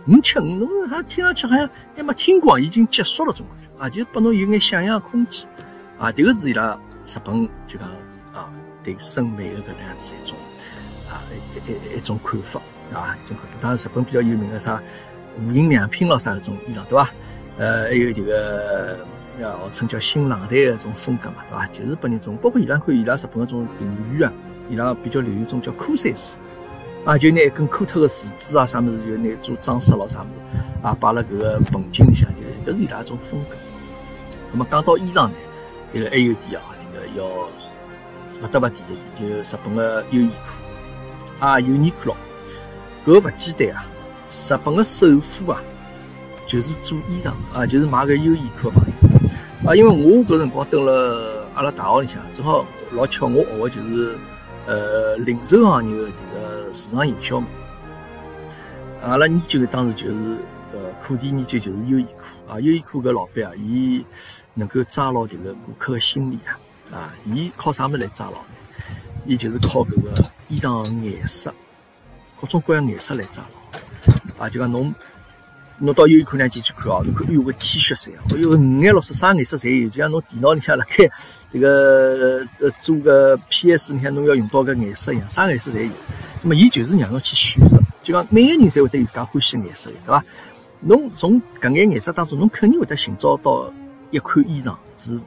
五七五，侬还听上去好像还没听过，已经结束了种感觉啊，就拨侬有眼想象空间啊。迭个是伊拉日本就讲啊，对审美的搿能样子一种。啊，一一一种看法，啊，一种看法。当然，日本比较有名的啥无印良品咯，啥搿种衣裳，对伐？呃，还有迭个呃，号称叫新冷淡的种风格嘛，对伐？就是拨人种，包括伊拉看伊拉日本个种庭院啊，伊拉比较流行一种叫枯山水，啊，就拿一根枯脱个树枝啊，啥物事就拿做装饰咯，啥物事啊，摆辣搿个盆景里向，就搿是伊拉一种风格。那么讲到衣裳呢，这个还有点啊，这个要勿得勿提一点，就日本个优衣库。啊，优尼克咯，搿勿简单啊！日本个首富啊，就是做衣裳啊，就是买个优衣库朋友啊。因为我搿辰光蹲了阿拉大学里向，正好老巧，我学个就是呃零售行业的迭个市场营销嘛。阿拉研究当时就是呃课题研究就是优衣库啊，优衣库搿老板啊，伊能够抓牢迭个顾客的心理啊，啊，伊靠啥物事来抓牢呢？伊就是靠搿个。衣裳颜色，各种各样颜色来抓牢啊！就讲侬，侬到优衣库里进去看哦，侬看，哎呦个 T 恤衫，哎呦五颜六色，啥颜色侪有。就像侬电脑里向辣盖这个呃做个 PS 里向，侬要用到个颜色一样，啥颜色侪有。那么伊就是让侬去选择，就讲每个人侪会得有自家欢喜颜色，对伐？侬从搿眼颜色当中，侬肯定会得寻找到一款衣裳是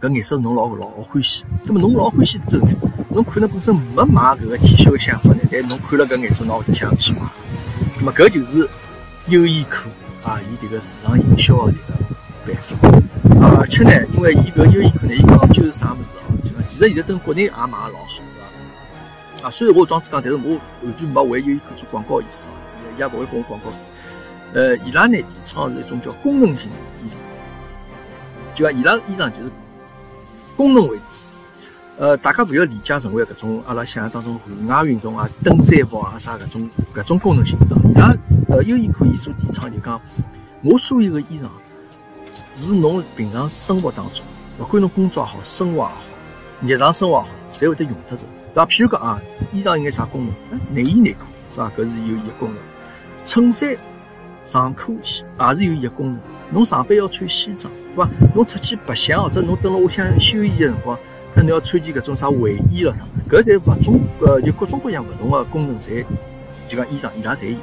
搿颜色侬老老欢喜。那么侬老欢喜之后呢？侬可能本身没买搿个 T 恤的想法呢，但侬看了搿颜色，侬会得想去买。那么搿就是优衣库啊，伊迭个市场营销的迭个办法。而且呢，因为伊搿优衣库呢，伊讲究是啥物事哦？就讲其实现在等国内也买老好，对伐？啊，虽然我装子讲，但是我完全没为优衣库做广告意思啊，也勿会给我广告。呃，伊拉呢提倡是一种叫功能性衣裳，就讲伊拉衣裳就是功能为主。呃，大家勿要理解成为搿种阿拉想象当中户外运动啊、登山服啊啥搿种搿种功能性的。伊拉呃优衣库伊所提倡就讲，我所有的衣裳是侬平常生活当中，勿管侬工作也好、生活也好、日常生活也好，侪会得用得着。对伐？譬如讲啊，衣裳应该啥功能？内衣内裤是伐？搿是有伊个功能。衬衫、长裤也是有伊个功能。侬上班要穿西装，对伐？侬出去白相或者侬蹲辣屋里向休闲个辰光。那侬要穿件搿种啥卫衣了啥？搿侪勿种呃，就各种各样勿同的功能，侪就讲衣裳伊拉侪有。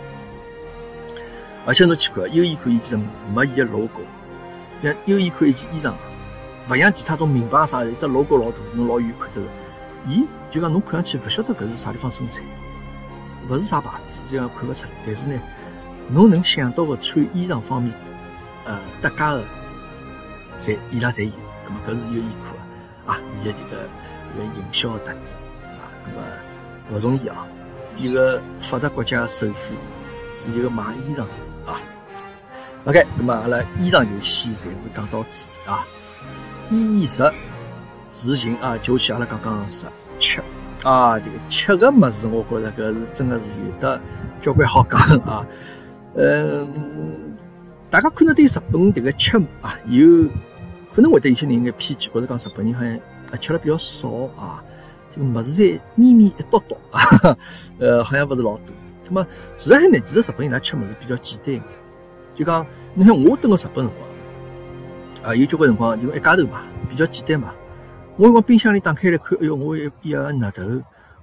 而且侬去看，优衣库伊其实没伊个 logo，像优衣库一件衣裳，勿像其他种名牌啥，一只 logo 老大，侬老远看得个。伊就讲侬看上去勿晓得搿是啥地方生产，勿是啥牌子，就讲看勿出来。但是呢，侬能想到个穿衣裳方面，呃，搭界个，侪伊拉侪有。咁么搿是优衣库个啊，伊个这个这个营销个特点啊，咁么勿容易啊。一个发达国家首富是一个卖衣裳啊。OK，那么阿拉衣裳游戏暂时讲到此啊。衣食住行啊，就去阿拉讲讲食吃啊。这个吃个物事，我觉着搿是真的是有的交关好讲啊。嗯，大家可能对日本这个吃啊，有可能会得有些人眼偏见，觉着讲日本人好像啊吃了比较少啊，这个物事在咪咪一多多啊，呃，好像勿是老多。那么实际上呢，其实日本人拉吃物事比较简单，就讲你看我蹲个日本辰光。啊，有交关辰光就一家头嘛，比较简单嘛。我往冰箱里打开来看，哎哟，我有一盒纳豆，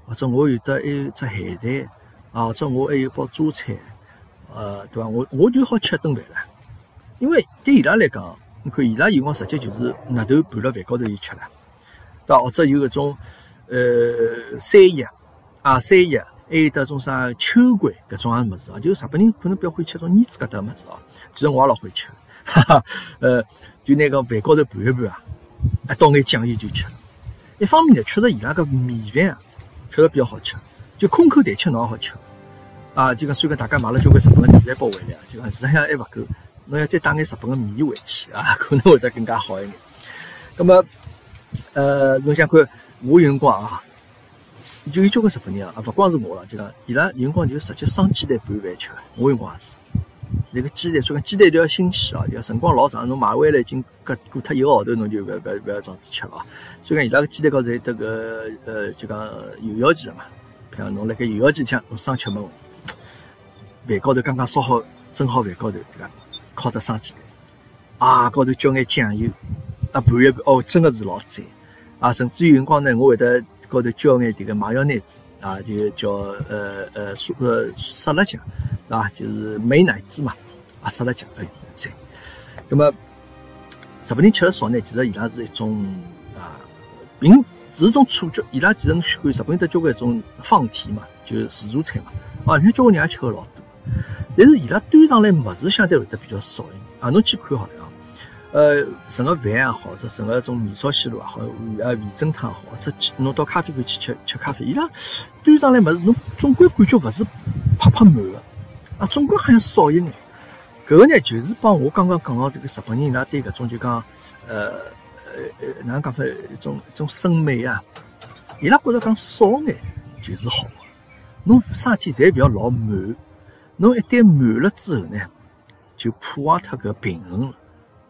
或者我有得一只海带，啊，或者我还有包榨菜，呃，对伐？我我就好吃一顿饭了。因为对伊拉来讲，你看伊拉有辰光直接就是纳豆拌辣饭高头就吃了，对伐？或者有搿种呃山药啊，山药，还有得种啥秋葵搿种啊物事啊，就日本人可能比较会吃种叶子疙瘩物事啊。其实我也老会吃，哈哈，呃。就拿个饭高头拌一拌啊，啊倒眼酱油就吃了。一方面呢，确实伊拉个米饭啊，确实比较好吃，就空口谈吃侬也好吃。啊，就讲虽然大家买了交关日本个米饭包回来啊，就讲实际上还勿够，侬要再带眼日本个米回去啊，可能会得更加好一点。那么，呃，侬想看我有辰光啊，就有交关日本人啊，勿光是我了，就讲伊拉有辰光就直接生鸡蛋拌饭吃，我有辰光也是。那个鸡蛋，所以讲鸡蛋一定要新鲜啊，就辰光老长，侬买回来已经过过脱一个号头，侬就勿勿勿要装子吃了啊。所以讲伊拉个鸡蛋高头有得个呃，就讲有药剂的嘛。譬如侬辣盖有药剂里向侬生吃没问题。饭高头刚刚烧好蒸好饭高头，对伐？烤只生鸡蛋，啊，高头浇眼酱油，啊拌一拌，哦，真的是老赞啊。甚至有辰光呢，我会得高头浇眼迭个麻药奶子啊，就叫呃呃沙呃沙拉酱，啊，就是美乃滋嘛。啊，沙拉酱哎，赞。那么日本人吃的少呢，其实伊拉是一种啊，并是种错觉。伊拉其实侬看日本人得交关一种放题嘛，就是自助餐嘛。啊，你看交关人也吃的老多，但是伊拉端上来物事相对会得比较少一点。啊，侬去看好了。呃，盛个饭也好，或者盛个种面烧西路也好，呃，味噌汤也好，或者侬到咖啡馆去吃吃咖啡，伊拉端上来物事，侬总归感觉勿是啪啪满个，啊，总归好像少一眼。搿个呢，就是帮我刚刚讲到这个日本人，伊拉对搿种就讲，呃呃呃，哪能讲法？一种一种审美啊，伊拉觉着讲少眼就是好个。侬啥体侪勿要老满，侬一旦满了之后呢，就破坏脱搿平衡了。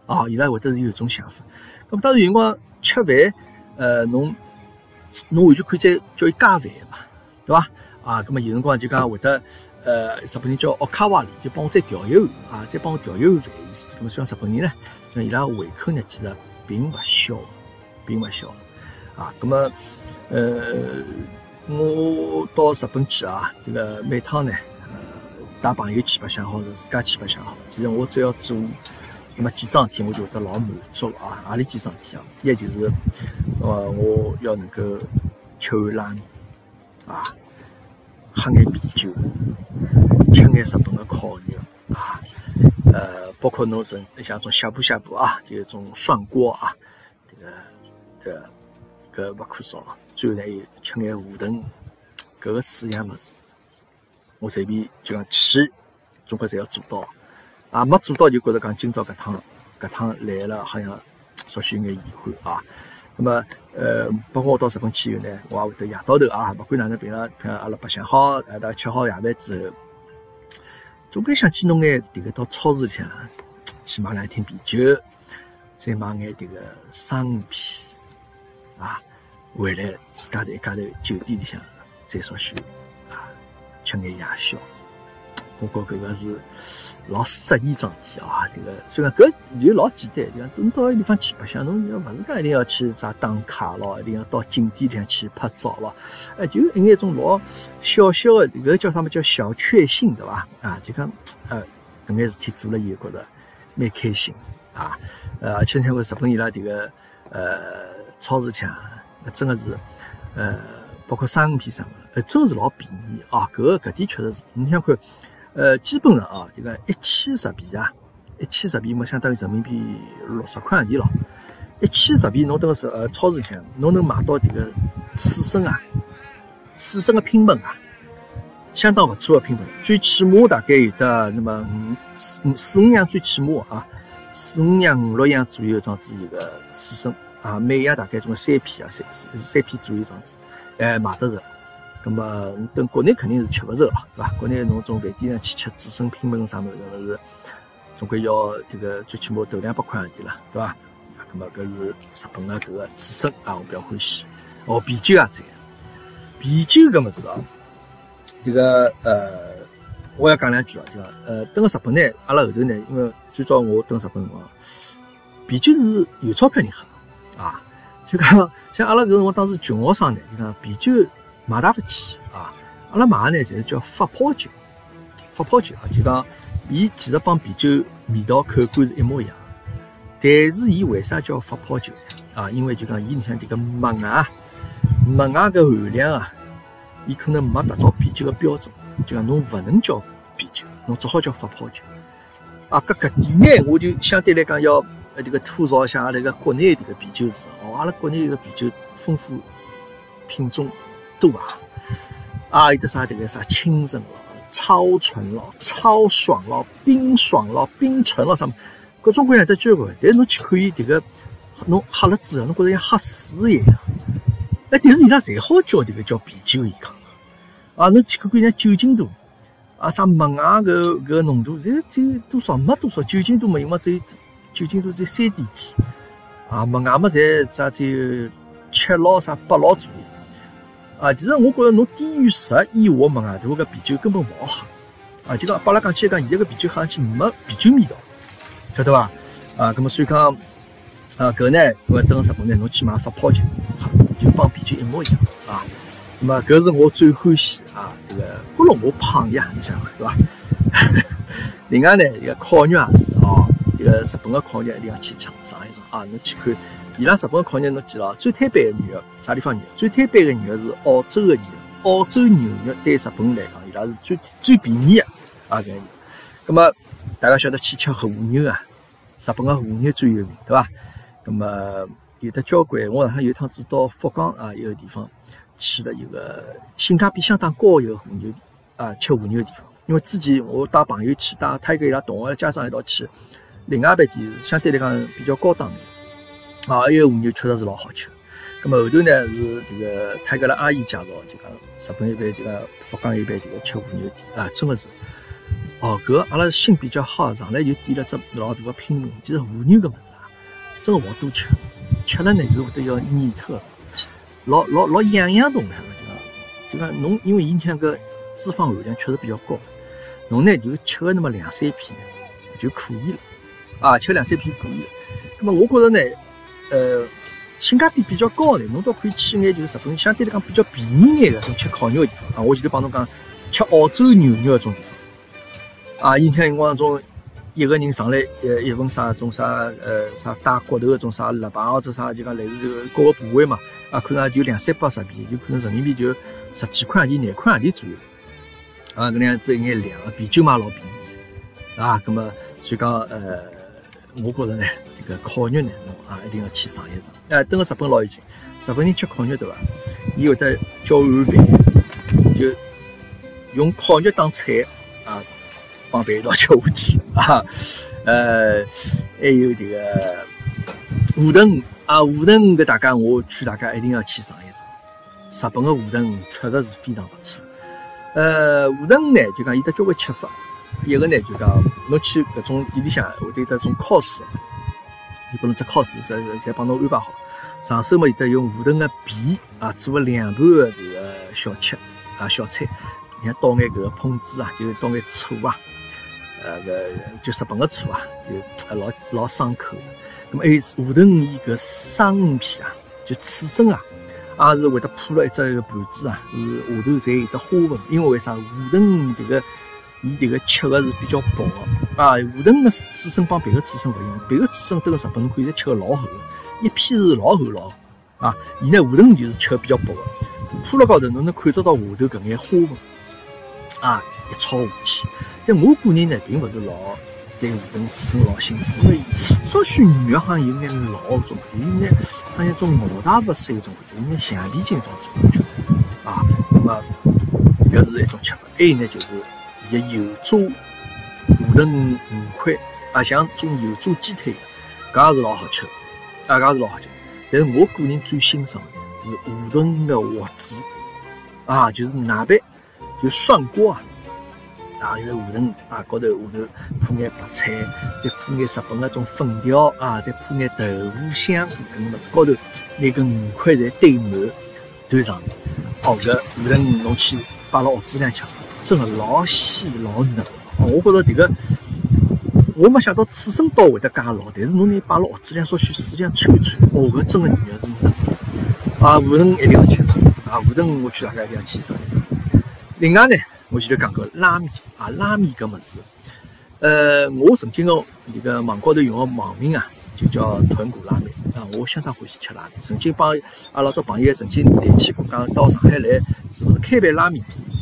啊，伊拉会得是有种想法。咁当然有辰光吃饭，呃，侬侬完全可以再叫伊加饭嘛，对伐？啊，咁么有辰光就讲会得。呃，日本人叫奥卡瓦里，就帮我再调一碗啊，再帮我调一碗饭意思。那么像日本人呢，像伊拉胃口呢，其实并不小，并不小啊。那么呃，我到日本去啊，这个每趟呢，呃，带朋友去白相好，是自家去白相好。其实我只要做那么几桩事体，我就会得老满足了啊。何里几桩事体啊？一就是，呃，我要能够吃碗拉面啊。喝眼啤酒，吃眼日本的烤肉啊，呃，包括侬种像种呷哺呷哺啊，就种涮锅啊，这个这个搿勿可少。最后呢，有吃眼胡腾，搿个四样物事，我随便就讲去，总归侪要做到。啊，没做到就觉着讲今朝搿趟搿趟来了，好像稍许有眼遗憾啊。那么，呃，包括我到日本去以后呢，我也会得夜到头啊，不管哪能平常，平常阿拉白相好，大家吃好夜饭之后，总归想去弄眼迭个到超市里向去买两瓶啤酒，再买眼迭个生鱼片啊，回来自家在一家头酒店里向再稍许啊吃眼夜宵，我觉搿个是。老适宜桩事体啊！这个虽然搿就老简单，就讲侬到个地方去白相，侬要勿是讲一定要去啥打卡咯，一定要到景点里向去拍照咯，哎，就一眼种老小小的，搿叫啥么叫小确幸，对伐？啊，就讲呃，搿眼事体做了以后觉着蛮开心啊！呃，而且像个日本伊拉迭个呃超市里向，真的是呃，包括生鱼片啥个，呃，真是老便宜啊！搿个搿点确实是，你想看，呃，基本上啊，这个一千日币啊，一千日币嘛相当于人民币六十块洋钿咯。一千日币侬等个是呃超市里向，侬能买到这个刺身啊，刺身的拼本啊，相当不错的拼本，最起码大概有得那么五四四五样，最起码啊，四五样五六样左右这样子一个刺身。啊，每样大概总三片啊，三三片左右这样子，哎，买得着。那么等国内肯定是吃不着了，对吧？国内侬种饭店上去吃刺身拼焖啥么子，那是总归要这个最起码头两百块洋钿了，对吧？那么搿是日本的搿个刺身啊，我比较欢喜。哦，啤酒也在，啤酒搿么子啊，这个呃，我要讲两句啊，就讲呃，等个日本呢，阿拉后头呢，因为最早我等日本辰光，啤酒是有钞票人喝。啊，就讲像阿拉搿辰光当时穷学生呢，就讲啤酒买大勿起啊。阿拉买个呢，侪是叫发泡酒，发泡酒啊，就讲伊其实帮啤酒味道口感是一模一样，但是伊为啥叫发泡酒呢？啊，因为就讲伊里向迭个麦芽，麦芽搿含量啊，伊可能没达到啤酒个标准，就讲侬勿能叫啤酒，侬只好叫发泡酒。啊，搿搿点呢，我就相对来讲要。呃，这个吐槽一下阿拉个国内这个啤酒市场哦，阿拉国内这个啤酒丰富品种多啊，啊，有的啥这个啥清神咯、超纯咯、超爽咯、冰爽咯、冰醇咯什么，各种各样的交关。但是侬去看伊这个，侬喝了之后，侬觉着像喝水一样。哎，但是伊拉侪好叫这个叫啤酒，伊讲啊，侬去看看人家酒精度啊，啥麦芽个个浓度，这这多少没多少，酒精度没有嘛，只有。酒精度在三点几，啊，麦芽么侪只只有七老啥八老左右，啊，其实我觉着侬低于十以下麦芽度个啤酒根本勿好喝，啊，就讲阿拉讲起来讲，现在个啤酒喝上去没啤酒味道，晓得伐？啊，咁么所以讲，啊，搿呢，我等日本呢，侬去买发泡酒，就帮啤酒一模一样，啊，咁么搿是我最欢喜啊，这个不容我胖呀，你想对伐？另外呢，一个烤肉也是哦。这个日本的烤肉一定要去尝尝一尝啊！侬去看，伊拉日本烤肉，侬记牢，最摊板的牛肉啥地方牛？最摊板的牛肉是澳洲的牛，澳洲牛肉对日本来讲，伊拉是最最便宜的啊！搿个。那么大家晓得去吃和牛啊？日本个和牛最有名，对伐？那么有的交关，我上趟有趟子到福冈啊，一个地方去了一个性价比相当高一个和牛啊，吃和牛的地方。因为之前我带朋友去，带他跟伊拉同学家长一道去。另外一爿店相对来讲比较高档的，啊，伊个和牛确实是老好吃。咁么后头呢是这个他搿拉阿姨介绍，就讲日本一般这个福冈一般这个吃和牛店啊，真的是。哦，搿阿拉心比较好，上来就点了只老大个拼盘。其实和牛搿物事啊，真个勿好多吃，吃了呢就会得要腻脱，老老老痒痒动个，就讲就讲侬因为伊像搿脂肪含量确实比较高，侬呢就吃个那么两三片就可以了。啊，吃两三片可以了。那么我觉着呢，呃，性价比比较高的，侬倒可以去眼就是日本相对来讲比较便宜眼的种吃烤肉的地方啊。我前头帮侬讲，吃澳洲牛肉种地方啊。以前辰光种一个人上来呃一份啥种啥呃啥带骨头的种啥肋排或者啥就讲类似这个各个部位嘛啊，可能就两三百日币，就可能人民币就十几块钿、廿块钿左右啊。搿能样子一眼量，啤酒嘛老便宜啊。那么所以讲呃。我觉着呢，个烤肉呢，侬啊一定要去尝一尝。哎，等个日本老有劲，日本人吃烤肉对伐？伊会得叫碗饭，就用烤肉当菜啊，帮饭一道吃下去啊。呃，还有这个乌藤啊，乌藤搿大家我劝大家一定要去尝一尝。日本的乌藤确实是非常不错。呃，乌藤呢，就讲伊得交关吃法。一个呢，就讲侬去搿种店里向，会得得种烤师，伊拨侬只烤师，侪侪帮侬安排好。上手嘛，有得用梧桐个皮啊，做个凉拌个迭个小吃啊小菜，你看倒眼搿个烹制啊，就倒眼醋啊，呃个就日本个醋啊，就老老爽口。咁么还有梧桐伊搿生鱼片啊，就刺身啊，也是会得铺了一只盘子啊，是下头侪有得花纹，因为为啥？梧桐迭个。伊迭个吃个是比较薄个啊，胡藤个刺身帮别个刺身勿一样，别个刺身都个日本可以吃个老厚个，一片是老厚老厚啊，伊呢下藤就是吃比较薄的，铺了高头侬能看得到下头搿眼花纹，啊，一抄下去。但我个人呢，并勿是老对下藤刺身老欣赏，因为稍许肉好像有眼老种，有眼好像种毛大不是一种感觉，有眼橡皮筋种子感觉。啊，那么搿是一种吃法。还有呢，就是油炸下藤五块，啊，像种油炸鸡腿，搿也是老好吃，啊，搿也是老好吃。但是我个人最欣赏的是下藤的锅子，啊，就是哪边就涮锅啊，啊，就是下藤啊，高头下头铺眼白菜，再铺眼日本那种粉条啊，再铺眼豆腐香菇，搿么子高头那个五块侪堆满，端上。哦，搿下藤侬去摆辣锅子里吃，真的老鲜老嫩。哦，我觉着迭个，我没想到刺身刀会得介老，但是侬拿摆辣锅子里稍许水里向汆一汆，哦，搿真的肉是嫩。啊，下藤一定要吃，啊，下藤我劝大家一定要去尝一尝。另外呢，我前头讲过拉面，啊，拉面搿物事，呃，我曾经哦，迭个网高头用个网名啊，就叫豚骨拉面。啊，我相当欢喜吃拉面，曾经帮阿拉只朋友曾经联系过，讲到上海来是勿是开办拉面店？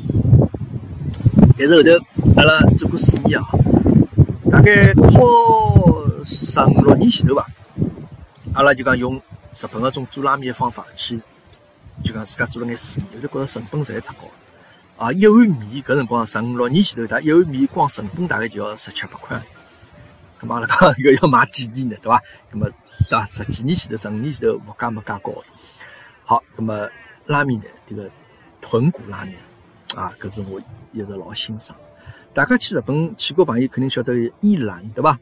但是后头阿拉做过试验啊，大概好十五六年前头吧，阿拉就讲用日本个种做拉面的方法去，就讲自家做了眼试验，后头觉着成本实在太高了。啊，一碗面搿辰光十五六年前头，大一碗面光成本大概就要十七八块。咁阿拉讲 搿要买几钿呢？对伐？咁么对伐？十几年前头、十五年前头物价没介高。好，咁么拉面呢？这个豚骨拉面啊，搿是我一直老欣赏。大家去日本去过朋友肯定晓得伊兰，对伐？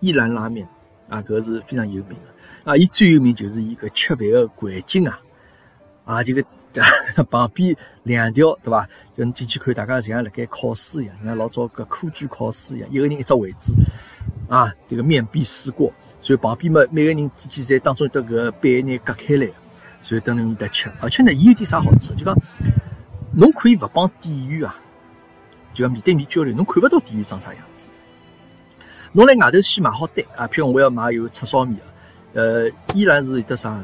伊兰拉面啊，搿是非常有名的。啊，伊最有名就是伊搿吃饭个环境啊，啊，这个 旁边两条，对伐？就侬进去看，大家像辣盖考试一样，像老早搿科举考试一样，一个人一只位置。啊，这个面壁思过，所以旁边嘛，每个人之间在当中得个板呢隔开来，所以等侬面搭吃。而且呢，伊有点啥好处？就讲侬可以勿帮店员啊，就讲面对面交流，侬看勿到店员长啥样子。侬辣外头先买好单啊，譬如我要买有叉烧面呃，依然是有得啥？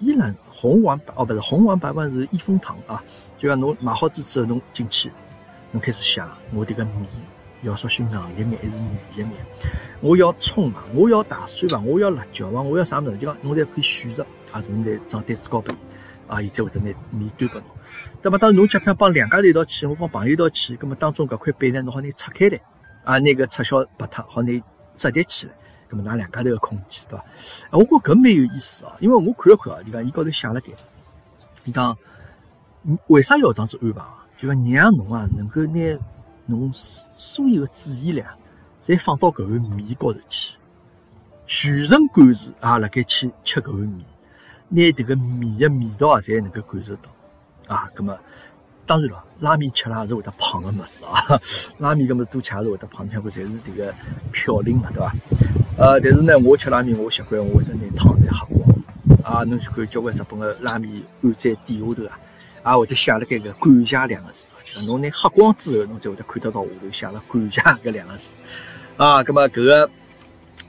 依然红丸哦，不是红丸白丸是益丰堂啊。就讲侬买好子之后，侬进去，侬开始想我这个面。要稍许硬一眼还是软一眼？我要葱嘛？我要大蒜伐？我要辣椒伐？我要啥物事？就讲侬侪可以选择啊，侬在账单子高头啊，伊才会得拿面端拨侬。那么当侬假如帮两家头一道去，我帮朋友一道去，那么当中搿块板呢，侬好拿拆开来啊，拿个拆小白脱，好拿折叠起来，那么拿两家头个空间，对伐？我觉搿蛮有意思啊，因为我看了看啊，就讲伊高头写了点，伊讲为啥要这样子安排啊？就讲让侬啊能够拿。侬所有的注意力侪放到搿碗面高头去，全神贯注啊，辣盖去吃搿碗面，拿迭个面的味道啊，侪能够感受到啊。葛么，当然了，拉面 吃了也是会得胖的物事啊。拉面搿么多吃也是会得胖，你看看，侪是迭个嘌呤嘛，对伐？呃，但是呢，我吃拉面，我习惯我会得拿汤侪喝光啊。侬去看交关日本个拉面碗在底下头啊。啊，会得写了搿个感谢两个字，就侬拿喝光之后，侬才会得看得到下头写了感谢搿两个字。啊，葛么搿个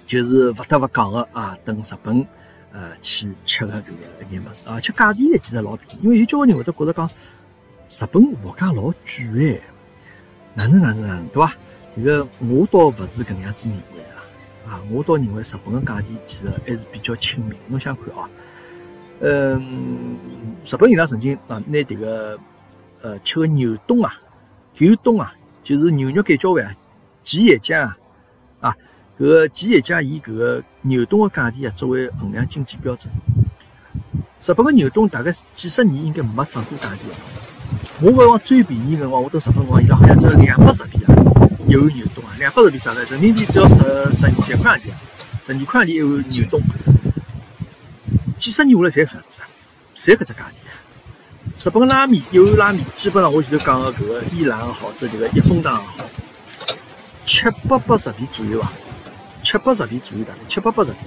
就是勿得勿讲个啊，等日本呃去吃个搿个一眼物事，而且价钿呢其实老便宜，因为有交关人会得觉得讲日本物价老贵哎，哪能哪能哪能对伐？这个我倒勿是搿能样子认为啊，啊，我倒认为日本个价钿其实还是比较亲民。侬想看啊？嗯，日本伊拉曾经啊，拿迭个呃吃个牛冬啊、牛冻啊，就是牛肉改浇饭、吉野家，啊，搿个吉野家以搿个牛冻个价钿啊作为衡量经济标准。日本个牛冻大概几十年应该没涨过价钿啊。我搿往最便宜个辰光，我到日本光伊拉好像只有两百日币啊，一碗牛冻啊，两百日币啥个？人民币只要十十二三块钿啊，十二块钿一碗牛冻。几十年下来才搿样子啊，才搿只价钿。日本拉面一碗拉面，基本上我前头讲个搿个伊兰也好，这就个一丰堂也好，七八百日币左右啊，七八日币左右大概七八百日币，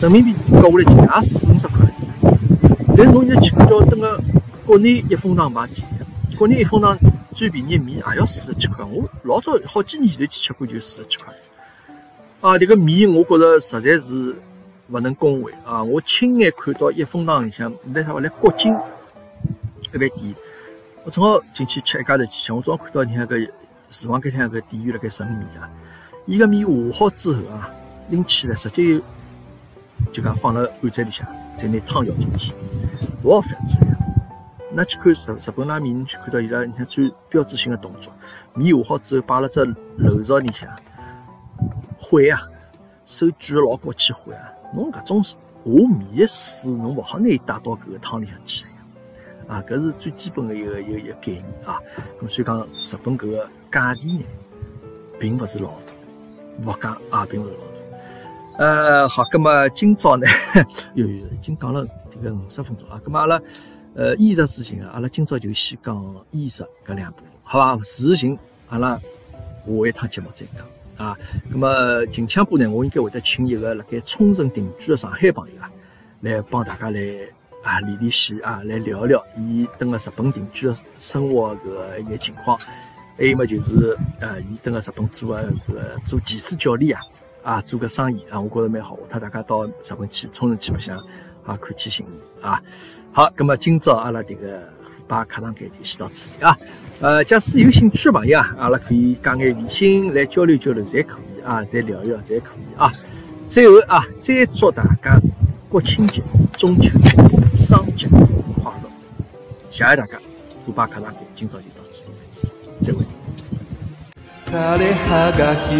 人民币搞下来就也四五十块。但是侬现在去叫等个国内一丰堂买几国内一丰堂最便宜的面也要四十几块，我老早好几年前头去吃过就四十几块。啊，迭个面我觉着实在是。勿能恭维啊！我亲眼看到一风堂里向来啥物来国金一爿店，我正好进去吃一家头鸡，我正好看到你看个厨房间里向个店员辣盖盛米啊，伊个面和好之后啊，拎起来直接就讲放辣碗仔里向，再拿汤舀进去，老费子呀！那去看日日本拉面，你去看到伊拉你看最标志性的动作，面和好之后摆辣只漏勺里向，会啊，手举得老高去会啊！侬搿种下面的水，侬勿好拿伊带到搿个汤里向去呀！啊，搿是最基本的一个一个一个概念啊。咁所以讲，日本搿个价钿呢，并勿是老大，物价啊，并勿是老大。呃，好，咁么今朝呢，哟哟，已经讲了迭个五十分钟啊。咁么阿拉呃衣食住行啊，阿拉今朝就先讲衣食搿两部分，好伐？住行阿拉下一趟节目再讲。啊，那么近腔部呢，我应该会得请一个辣盖冲绳定居的上海朋友啊，来帮大家来啊联联系啊，来聊聊伊蹲个日本定居的生活个一眼情况。还有么就是呃，伊蹲个日本做个个做技师教练啊，啊做个生意啊，我觉着蛮好。下趟大家到日本去冲绳去白相啊，看起行意啊。好，那么今朝阿拉这个虎爸课堂间就先到此地啊。呃，假使有兴趣的朋友啊，阿拉可以加眼微信来交流交流，侪可以啊，再聊一聊，侪可以啊。最后啊，再祝大家国庆节、中秋节、双节快乐！谢谢大家，虎爸课堂间今朝就到此为止，ゃ枯れ葉が一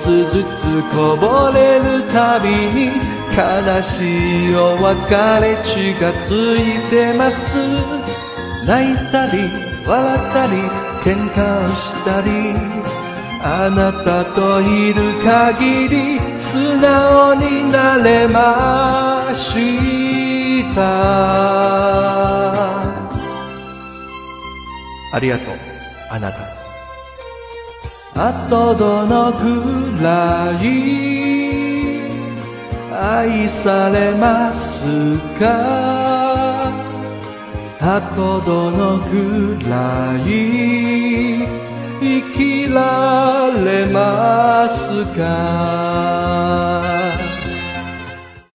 つずつこぼれるたびに悲しいお別れ血がついてます。泣いたり笑ったり喧嘩をしたり。あなたといる限り素直になれました。ありがとう。あなた。あとどのくらい。愛されますか？あとどのくらい。生きられますか？